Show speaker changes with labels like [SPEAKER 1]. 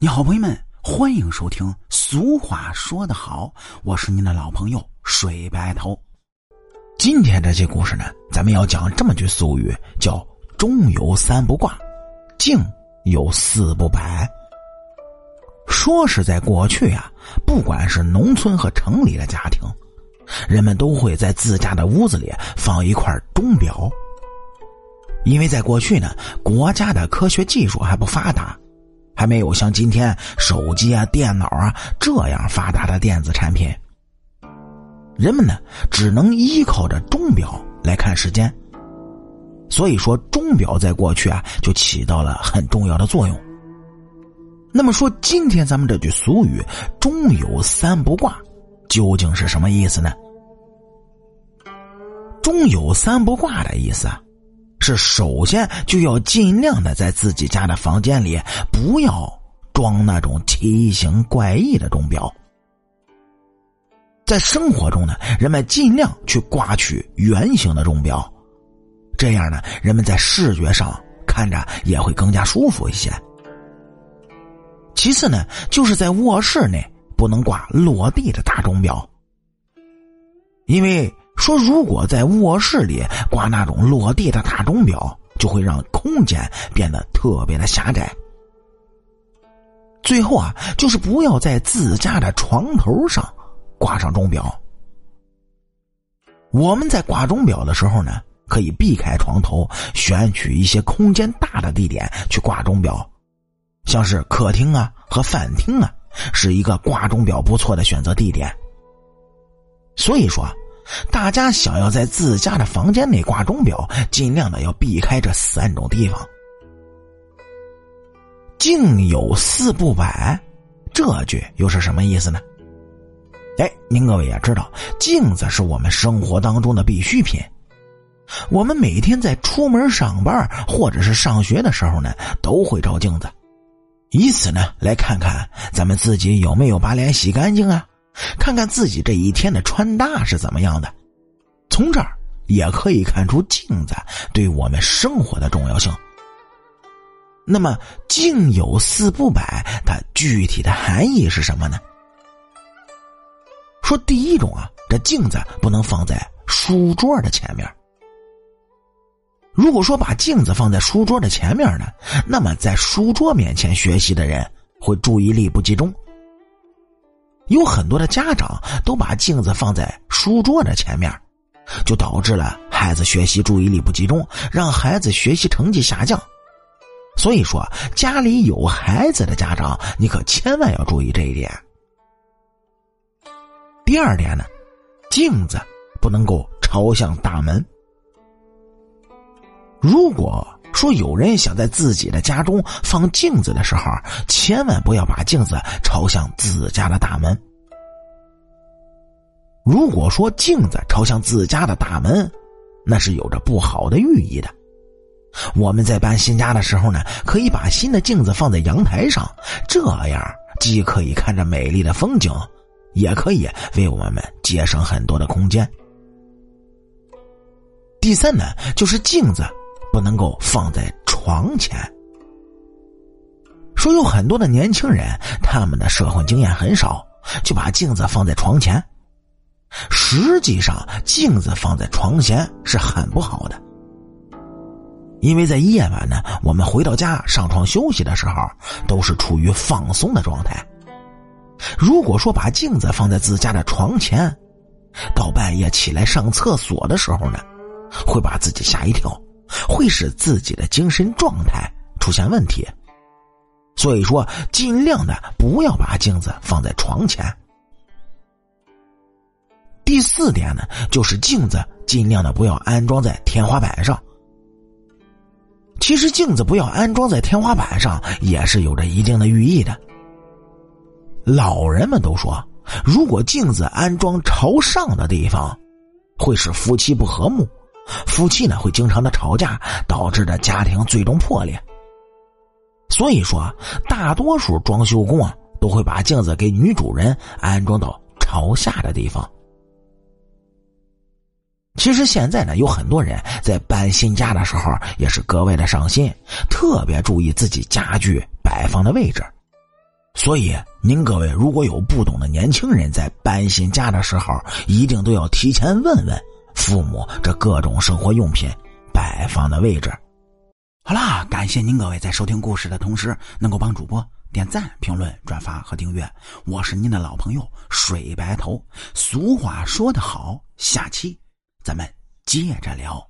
[SPEAKER 1] 你好，朋友们，欢迎收听。俗话说得好，我是您的老朋友水白头。今天这期故事呢，咱们要讲这么句俗语，叫“中有三不挂，静有四不摆”。说是在过去啊，不管是农村和城里的家庭，人们都会在自家的屋子里放一块钟表，因为在过去呢，国家的科学技术还不发达。还没有像今天手机啊、电脑啊这样发达的电子产品，人们呢只能依靠着钟表来看时间。所以说，钟表在过去啊就起到了很重要的作用。那么说，今天咱们这句俗语“钟有三不挂”究竟是什么意思呢？“钟有三不挂”的意思啊。是首先就要尽量的在自己家的房间里不要装那种奇形怪异的钟表。在生活中呢，人们尽量去挂取圆形的钟表，这样呢，人们在视觉上看着也会更加舒服一些。其次呢，就是在卧室内不能挂落地的大钟表，因为。说，如果在卧室里挂那种落地的大钟表，就会让空间变得特别的狭窄。最后啊，就是不要在自家的床头上挂上钟表。我们在挂钟表的时候呢，可以避开床头，选取一些空间大的地点去挂钟表，像是客厅啊和饭厅啊，是一个挂钟表不错的选择地点。所以说。大家想要在自家的房间内挂钟表，尽量的要避开这三种地方。镜有四不摆，这句又是什么意思呢？哎，您各位也知道，镜子是我们生活当中的必需品。我们每天在出门上班或者是上学的时候呢，都会照镜子，以此呢来看看咱们自己有没有把脸洗干净啊。看看自己这一天的穿搭是怎么样的，从这儿也可以看出镜子对我们生活的重要性。那么“镜有四不摆”它具体的含义是什么呢？说第一种啊，这镜子不能放在书桌的前面。如果说把镜子放在书桌的前面呢，那么在书桌面前学习的人会注意力不集中。有很多的家长都把镜子放在书桌的前面，就导致了孩子学习注意力不集中，让孩子学习成绩下降。所以说，家里有孩子的家长，你可千万要注意这一点。第二点呢，镜子不能够朝向大门。如果说有人想在自己的家中放镜子的时候，千万不要把镜子朝向自家的大门。如果说镜子朝向自家的大门，那是有着不好的寓意的。我们在搬新家的时候呢，可以把新的镜子放在阳台上，这样既可以看着美丽的风景，也可以为我们节省很多的空间。第三呢，就是镜子。不能够放在床前。说有很多的年轻人，他们的社会经验很少，就把镜子放在床前。实际上，镜子放在床前是很不好的，因为在夜晚呢，我们回到家上床休息的时候，都是处于放松的状态。如果说把镜子放在自家的床前，到半夜起来上厕所的时候呢，会把自己吓一跳。会使自己的精神状态出现问题，所以说尽量的不要把镜子放在床前。第四点呢，就是镜子尽量的不要安装在天花板上。其实镜子不要安装在天花板上也是有着一定的寓意的。老人们都说，如果镜子安装朝上的地方，会使夫妻不和睦。夫妻呢会经常的吵架，导致的家庭最终破裂。所以说，大多数装修工啊都会把镜子给女主人安装到朝下的地方。其实现在呢，有很多人在搬新家的时候也是格外的上心，特别注意自己家具摆放的位置。所以，您各位如果有不懂的年轻人在搬新家的时候，一定都要提前问问父母这各种生活用品摆放的位置。好啦，感谢您各位在收听故事的同时，能够帮主播点赞、评论、转发和订阅。我是您的老朋友水白头。俗话说得好，下期咱们接着聊。